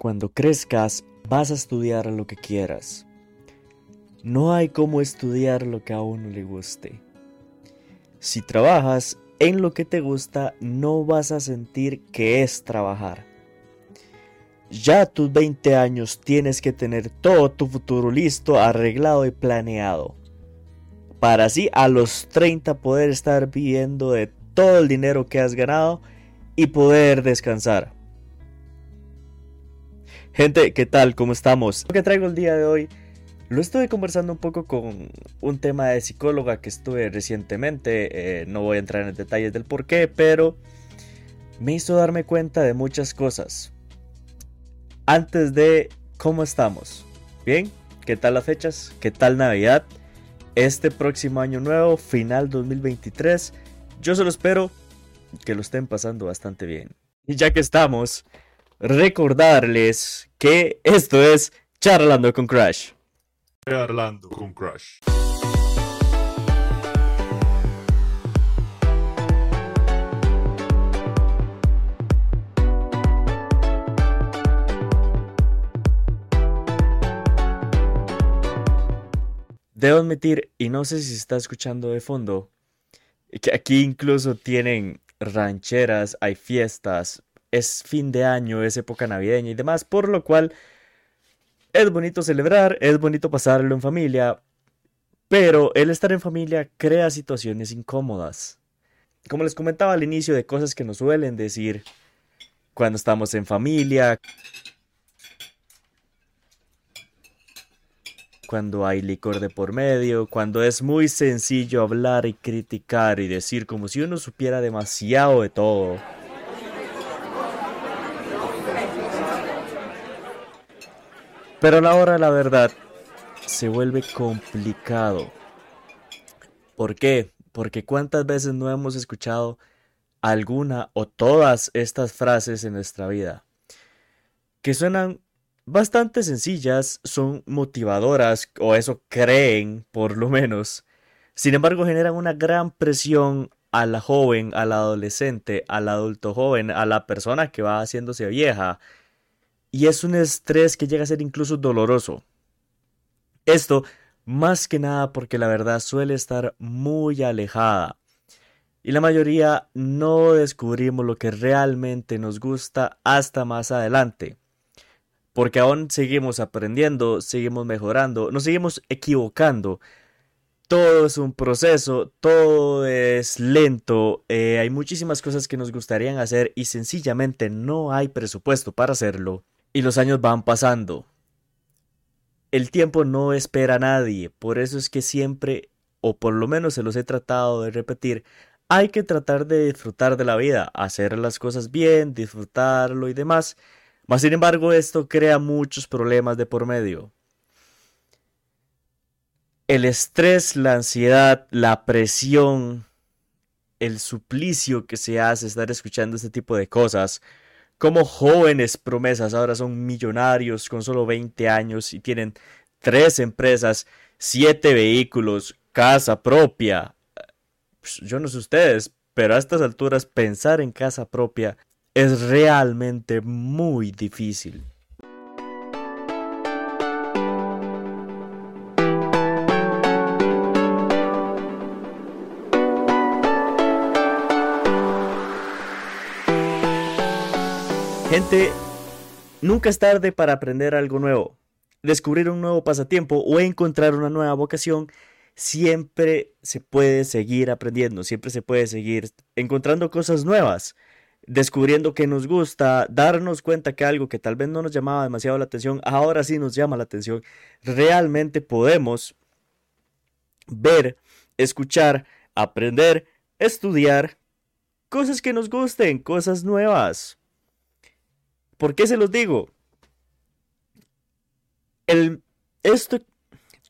Cuando crezcas vas a estudiar lo que quieras. No hay como estudiar lo que a uno le guste. Si trabajas en lo que te gusta, no vas a sentir que es trabajar. Ya a tus 20 años tienes que tener todo tu futuro listo, arreglado y planeado. Para así a los 30 poder estar viviendo de todo el dinero que has ganado y poder descansar. Gente, ¿qué tal? ¿Cómo estamos? Lo que traigo el día de hoy lo estuve conversando un poco con un tema de psicóloga que estuve recientemente. Eh, no voy a entrar en detalles del por qué, pero me hizo darme cuenta de muchas cosas. Antes de cómo estamos. ¿Bien? ¿Qué tal las fechas? ¿Qué tal Navidad? Este próximo año nuevo, final 2023. Yo solo espero que lo estén pasando bastante bien. Y ya que estamos, recordarles que esto es Charlando con Crash. Charlando con Crash. Debo admitir, y no sé si se está escuchando de fondo, que aquí incluso tienen rancheras, hay fiestas, es fin de año, es época navideña y demás, por lo cual es bonito celebrar, es bonito pasarlo en familia, pero el estar en familia crea situaciones incómodas. Como les comentaba al inicio de cosas que nos suelen decir cuando estamos en familia, cuando hay licor de por medio, cuando es muy sencillo hablar y criticar y decir como si uno supiera demasiado de todo. Pero la hora la verdad se vuelve complicado. ¿Por qué? Porque cuántas veces no hemos escuchado alguna o todas estas frases en nuestra vida que suenan bastante sencillas, son motivadoras o eso creen por lo menos. Sin embargo, generan una gran presión a la joven, al adolescente, al adulto joven, a la persona que va haciéndose vieja, y es un estrés que llega a ser incluso doloroso. Esto más que nada porque la verdad suele estar muy alejada y la mayoría no descubrimos lo que realmente nos gusta hasta más adelante. Porque aún seguimos aprendiendo, seguimos mejorando, nos seguimos equivocando. Todo es un proceso, todo es lento, eh, hay muchísimas cosas que nos gustarían hacer y sencillamente no hay presupuesto para hacerlo. Y los años van pasando. El tiempo no espera a nadie, por eso es que siempre, o por lo menos se los he tratado de repetir, hay que tratar de disfrutar de la vida, hacer las cosas bien, disfrutarlo y demás. Mas sin embargo, esto crea muchos problemas de por medio. El estrés, la ansiedad, la presión, el suplicio que se hace estar escuchando este tipo de cosas, como jóvenes promesas ahora son millonarios con solo 20 años y tienen tres empresas, siete vehículos, casa propia. Pues, yo no sé ustedes, pero a estas alturas pensar en casa propia es realmente muy difícil. Gente, nunca es tarde para aprender algo nuevo, descubrir un nuevo pasatiempo o encontrar una nueva vocación. Siempre se puede seguir aprendiendo, siempre se puede seguir encontrando cosas nuevas, descubriendo que nos gusta, darnos cuenta que algo que tal vez no nos llamaba demasiado la atención, ahora sí nos llama la atención. Realmente podemos ver, escuchar, aprender, estudiar cosas que nos gusten, cosas nuevas. ¿Por qué se los digo? El, esto,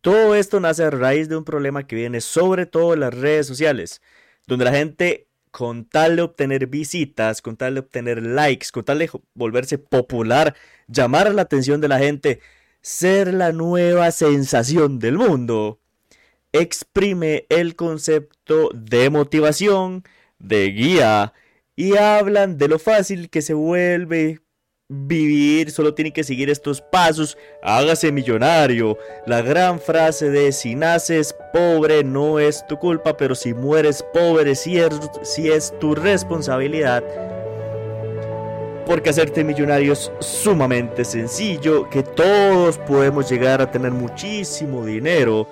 todo esto nace a raíz de un problema que viene sobre todo en las redes sociales, donde la gente con tal de obtener visitas, con tal de obtener likes, con tal de volverse popular, llamar la atención de la gente, ser la nueva sensación del mundo, exprime el concepto de motivación, de guía, y hablan de lo fácil que se vuelve vivir, solo tiene que seguir estos pasos, hágase millonario. La gran frase de si naces pobre no es tu culpa, pero si mueres pobre sí es, es tu responsabilidad. Porque hacerte millonario es sumamente sencillo, que todos podemos llegar a tener muchísimo dinero.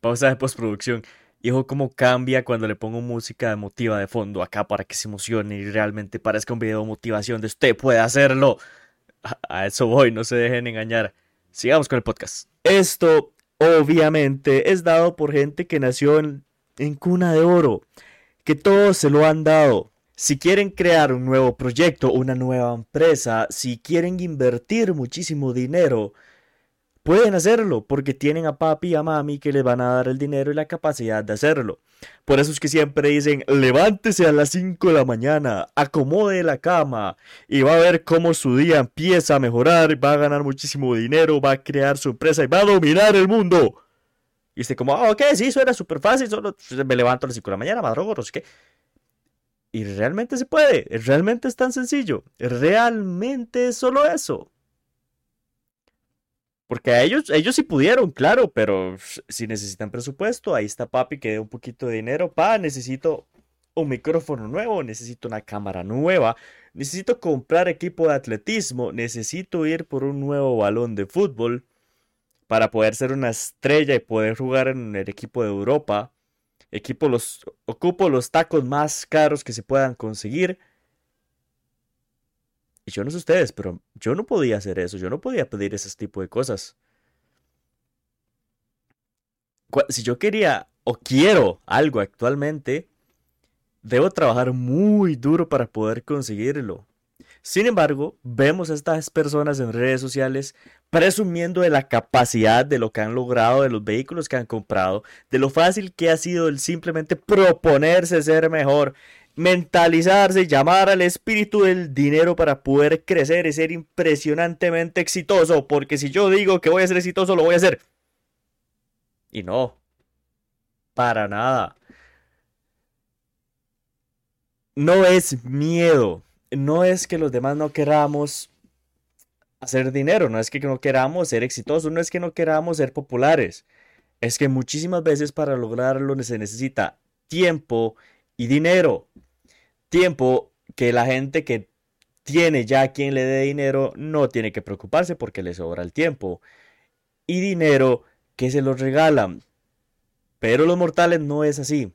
Pausa de postproducción. Y ojo cómo cambia cuando le pongo música emotiva de fondo acá para que se emocione y realmente parezca un video de motivación de usted puede hacerlo. A, eso voy, no se dejen engañar. Sigamos con el podcast. Esto obviamente es dado por gente que nació en, en cuna de oro, que todos se lo han dado. Si quieren crear un nuevo proyecto, una nueva empresa, si quieren invertir muchísimo dinero, pueden hacerlo porque tienen a papi y a mami que les van a dar el dinero y la capacidad de hacerlo. Por eso es que siempre dicen, levántese a las 5 de la mañana, acomode la cama y va a ver cómo su día empieza a mejorar, va a ganar muchísimo dinero, va a crear su empresa y va a dominar el mundo. Y usted como, ah, ok, sí, suena súper fácil, solo me levanto a las 5 de la mañana, madrugo, no sé. Y realmente se puede, realmente es tan sencillo, realmente es solo eso. Porque a ellos, ellos sí pudieron, claro, pero si necesitan presupuesto, ahí está papi que dé un poquito de dinero. Pa, necesito un micrófono nuevo, necesito una cámara nueva, necesito comprar equipo de atletismo, necesito ir por un nuevo balón de fútbol para poder ser una estrella y poder jugar en el equipo de Europa. Equipo los, ocupo los tacos más caros que se puedan conseguir yo no sé ustedes, pero yo no podía hacer eso, yo no podía pedir ese tipo de cosas. Si yo quería o quiero algo actualmente, debo trabajar muy duro para poder conseguirlo. Sin embargo, vemos a estas personas en redes sociales presumiendo de la capacidad de lo que han logrado, de los vehículos que han comprado, de lo fácil que ha sido el simplemente proponerse ser mejor, mentalizarse, llamar al espíritu del dinero para poder crecer y ser impresionantemente exitoso, porque si yo digo que voy a ser exitoso, lo voy a hacer. Y no, para nada. No es miedo, no es que los demás no queramos hacer dinero, no es que no queramos ser exitosos, no es que no queramos ser populares. Es que muchísimas veces para lograrlo se necesita tiempo y dinero tiempo que la gente que tiene ya quien le dé dinero no tiene que preocuparse porque le sobra el tiempo. Y dinero que se los regalan. Pero los mortales no es así.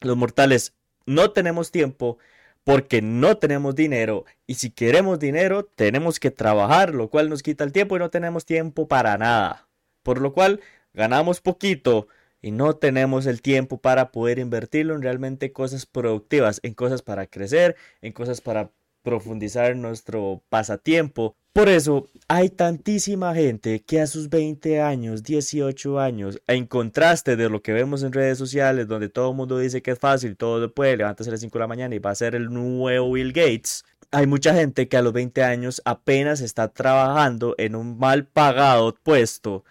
Los mortales no tenemos tiempo porque no tenemos dinero y si queremos dinero tenemos que trabajar, lo cual nos quita el tiempo y no tenemos tiempo para nada. Por lo cual ganamos poquito, y no tenemos el tiempo para poder invertirlo en realmente cosas productivas, en cosas para crecer, en cosas para profundizar nuestro pasatiempo. Por eso hay tantísima gente que a sus 20 años, 18 años, en contraste de lo que vemos en redes sociales, donde todo el mundo dice que es fácil, todo puede, levantarse a las 5 de la mañana y va a ser el nuevo Bill Gates, hay mucha gente que a los 20 años apenas está trabajando en un mal pagado puesto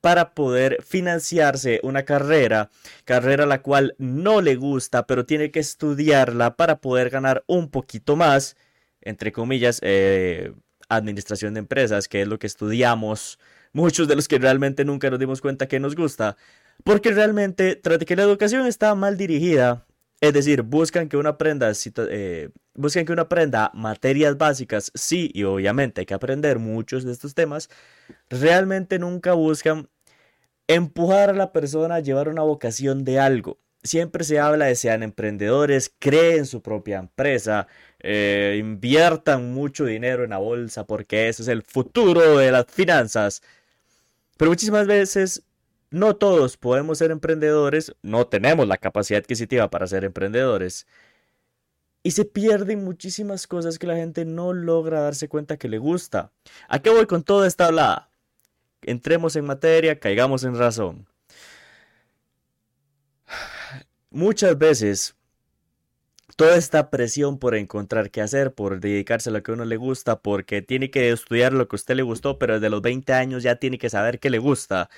para poder financiarse una carrera, carrera la cual no le gusta, pero tiene que estudiarla para poder ganar un poquito más, entre comillas, eh, administración de empresas, que es lo que estudiamos muchos de los que realmente nunca nos dimos cuenta que nos gusta, porque realmente, tras que la educación está mal dirigida, es decir, buscan que uno aprenda, eh, buscan que uno aprenda materias básicas, sí, y obviamente hay que aprender muchos de estos temas. Realmente nunca buscan empujar a la persona a llevar una vocación de algo. Siempre se habla de sean emprendedores, creen su propia empresa, eh, inviertan mucho dinero en la bolsa porque eso es el futuro de las finanzas. Pero muchísimas veces no todos podemos ser emprendedores, no tenemos la capacidad adquisitiva para ser emprendedores. Y se pierden muchísimas cosas que la gente no logra darse cuenta que le gusta. ¿A qué voy con toda esta hablada? Entremos en materia, caigamos en razón. Muchas veces toda esta presión por encontrar qué hacer, por dedicarse a lo que a uno le gusta, porque tiene que estudiar lo que a usted le gustó, pero desde los 20 años ya tiene que saber qué le gusta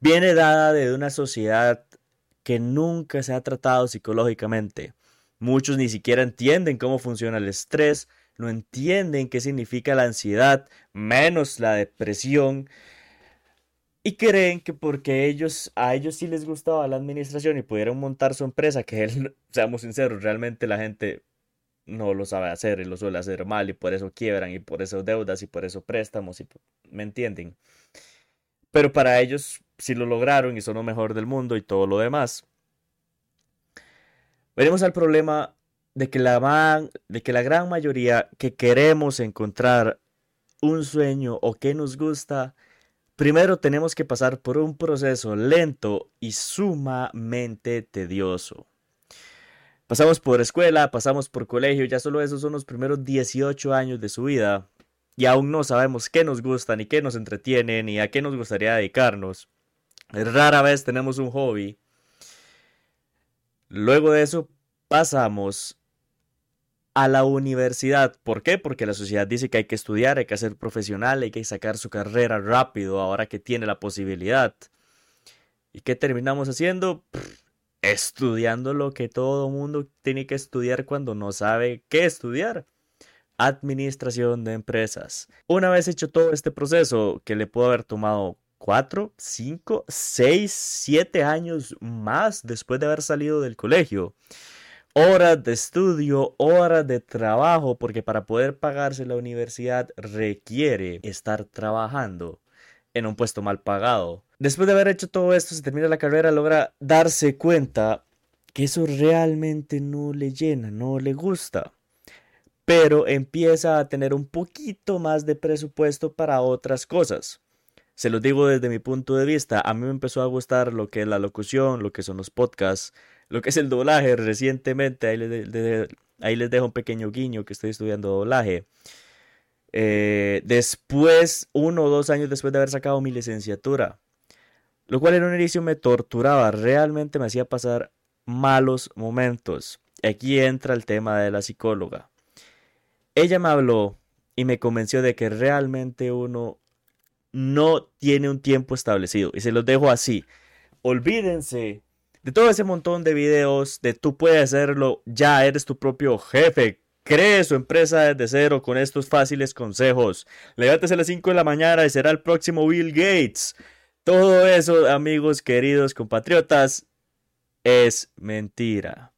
viene dada de una sociedad que nunca se ha tratado psicológicamente. Muchos ni siquiera entienden cómo funciona el estrés, no entienden qué significa la ansiedad, menos la depresión, y creen que porque ellos, a ellos sí les gustaba la administración y pudieron montar su empresa, que él, seamos sinceros, realmente la gente no lo sabe hacer y lo suele hacer mal y por eso quiebran y por eso deudas y por eso préstamos y me entienden. Pero para ellos sí lo lograron y son lo mejor del mundo y todo lo demás. Veremos al problema de que la, de que la gran mayoría que queremos encontrar un sueño o que nos gusta, primero tenemos que pasar por un proceso lento y sumamente tedioso. Pasamos por escuela, pasamos por colegio, ya solo esos son los primeros 18 años de su vida y aún no sabemos qué nos gusta, ni qué nos entretiene, ni a qué nos gustaría dedicarnos. Rara vez tenemos un hobby. Luego de eso pasamos a la universidad. ¿Por qué? Porque la sociedad dice que hay que estudiar, hay que ser profesional, hay que sacar su carrera rápido ahora que tiene la posibilidad. ¿Y qué terminamos haciendo? estudiando lo que todo mundo tiene que estudiar cuando no sabe qué estudiar. Administración de empresas. Una vez hecho todo este proceso, que le pudo haber tomado 4, 5, 6, 7 años más después de haber salido del colegio, horas de estudio, horas de trabajo, porque para poder pagarse la universidad requiere estar trabajando en un puesto mal pagado. Después de haber hecho todo esto, se termina la carrera, logra darse cuenta que eso realmente no le llena, no le gusta. Pero empieza a tener un poquito más de presupuesto para otras cosas. Se lo digo desde mi punto de vista, a mí me empezó a gustar lo que es la locución, lo que son los podcasts, lo que es el doblaje recientemente, ahí les, ahí les dejo un pequeño guiño que estoy estudiando doblaje. Eh, después, uno o dos años después de haber sacado mi licenciatura, lo cual en un inicio me torturaba, realmente me hacía pasar malos momentos. Aquí entra el tema de la psicóloga. Ella me habló y me convenció de que realmente uno no tiene un tiempo establecido. Y se los dejo así. Olvídense de todo ese montón de videos de tú puedes hacerlo, ya eres tu propio jefe. Cree su empresa desde cero con estos fáciles consejos. Levántese a las 5 de la mañana y será el próximo Bill Gates. Todo eso, amigos queridos compatriotas, es mentira.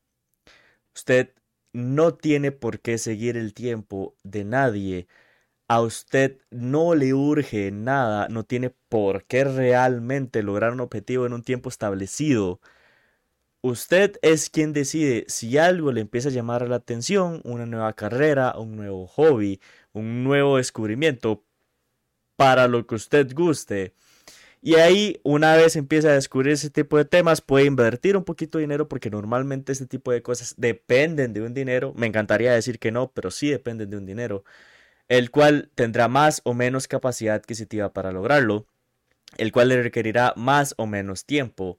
Usted no tiene por qué seguir el tiempo de nadie. A usted no le urge nada, no tiene por qué realmente lograr un objetivo en un tiempo establecido. Usted es quien decide si algo le empieza a llamar la atención, una nueva carrera, un nuevo hobby, un nuevo descubrimiento, para lo que usted guste. Y ahí, una vez empieza a descubrir ese tipo de temas, puede invertir un poquito de dinero porque normalmente este tipo de cosas dependen de un dinero. Me encantaría decir que no, pero sí dependen de un dinero, el cual tendrá más o menos capacidad adquisitiva para lograrlo, el cual le requerirá más o menos tiempo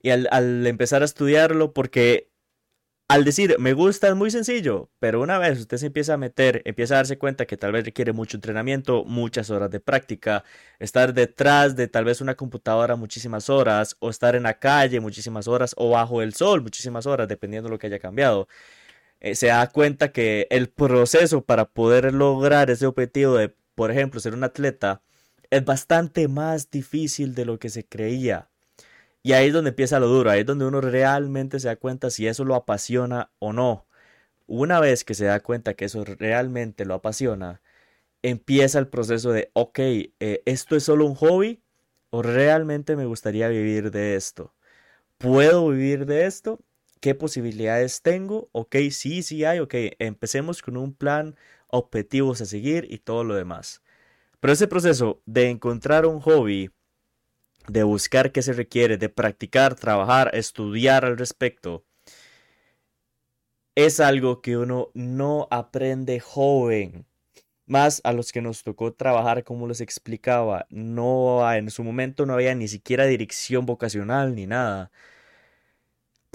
y al, empezar a estudiarlo, porque al decir me gusta es muy sencillo, pero una vez usted se empieza a meter, empieza a darse cuenta que tal vez requiere mucho entrenamiento, muchas horas de práctica, estar detrás de tal vez una computadora muchísimas horas, o estar en la calle muchísimas horas, o bajo el sol muchísimas horas, dependiendo de lo que haya cambiado. Eh, se da cuenta que el proceso para poder lograr ese objetivo de, por ejemplo, ser un atleta, es bastante más difícil de lo que se creía. Y ahí es donde empieza lo duro, ahí es donde uno realmente se da cuenta si eso lo apasiona o no. Una vez que se da cuenta que eso realmente lo apasiona, empieza el proceso de, ok, eh, ¿esto es solo un hobby o realmente me gustaría vivir de esto? ¿Puedo vivir de esto? ¿Qué posibilidades tengo? Ok, sí, sí hay, ok, empecemos con un plan, objetivos a seguir y todo lo demás. Pero ese proceso de encontrar un hobby de buscar qué se requiere, de practicar, trabajar, estudiar al respecto, es algo que uno no aprende joven. Más a los que nos tocó trabajar, como les explicaba, no en su momento no había ni siquiera dirección vocacional ni nada.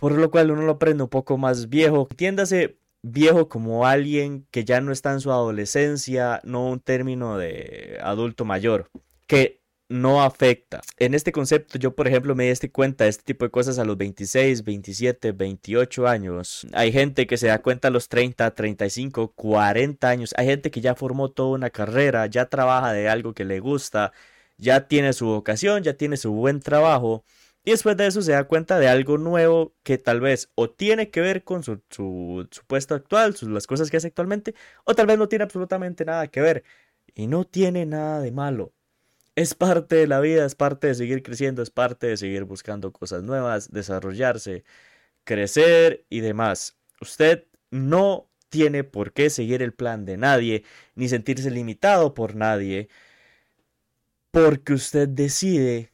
Por lo cual uno lo aprende un poco más viejo. Entiéndase viejo como alguien que ya no está en su adolescencia, no un término de adulto mayor. Que no afecta. En este concepto yo, por ejemplo, me di cuenta de este tipo de cosas a los 26, 27, 28 años. Hay gente que se da cuenta a los 30, 35, 40 años. Hay gente que ya formó toda una carrera, ya trabaja de algo que le gusta, ya tiene su vocación, ya tiene su buen trabajo. Y después de eso se da cuenta de algo nuevo que tal vez o tiene que ver con su, puesto actual, las cosas que hace actualmente, o tal vez no tiene absolutamente nada que ver. Y no tiene nada de malo. Es parte de la vida, es parte de seguir creciendo, es parte de seguir buscando cosas nuevas, desarrollarse, crecer y demás. Usted no tiene por qué seguir el plan de nadie, ni sentirse limitado por nadie, porque usted decide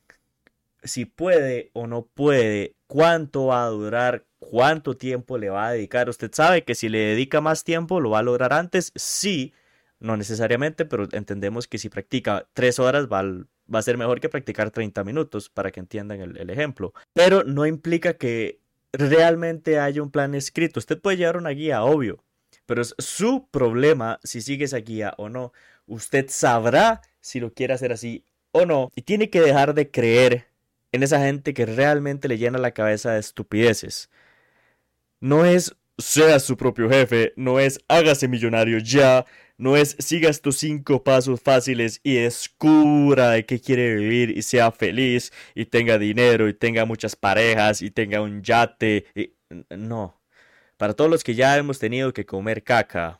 si puede o no puede, cuánto va a durar, cuánto tiempo le va a dedicar. Usted sabe que si le dedica más tiempo lo va a lograr antes, sí, no necesariamente, pero entendemos que si practica tres horas va, va a ser mejor que practicar 30 minutos, para que entiendan el, el ejemplo. Pero no implica que realmente haya un plan escrito. Usted puede llevar una guía, obvio, pero es su problema si sigue esa guía o no. Usted sabrá si lo quiere hacer así o no. Y tiene que dejar de creer en esa gente que realmente le llena la cabeza de estupideces. No es sea su propio jefe, no es hágase millonario ya, no es siga estos cinco pasos fáciles y descubra de qué quiere vivir y sea feliz y tenga dinero y tenga muchas parejas y tenga un yate. No. Para todos los que ya hemos tenido que comer caca,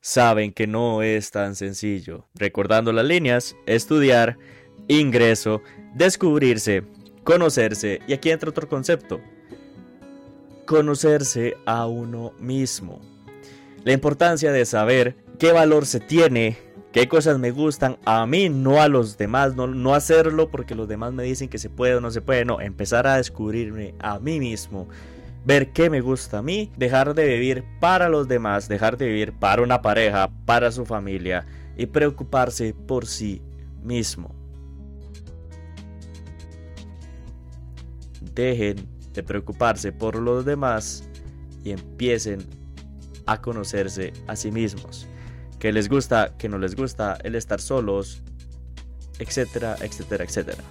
saben que no es tan sencillo. Recordando las líneas, estudiar, ingreso, descubrirse, conocerse y aquí entra otro concepto. Conocerse a uno mismo. La importancia de saber qué valor se tiene, qué cosas me gustan a mí, no a los demás, no, no hacerlo porque los demás me dicen que se puede o no se puede, no, empezar a descubrirme a mí mismo, ver qué me gusta a mí, dejar de vivir para los demás, dejar de vivir para una pareja, para su familia y preocuparse por sí mismo. Dejen de preocuparse por los demás y empiecen a conocerse a sí mismos que les gusta, que no les gusta, el estar solos, etcétera, etcétera, etcétera.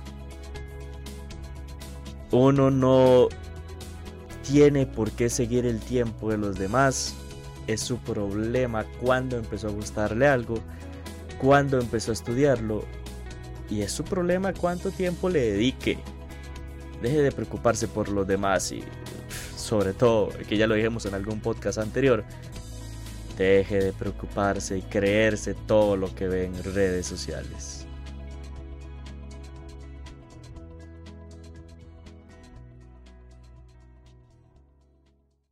Uno no tiene por qué seguir el tiempo de los demás. Es su problema cuando empezó a gustarle algo, cuando empezó a estudiarlo. Y es su problema cuánto tiempo le dedique. Deje de preocuparse por los demás y sobre todo, que ya lo dijimos en algún podcast anterior, Deje de preocuparse y creerse todo lo que ve en redes sociales.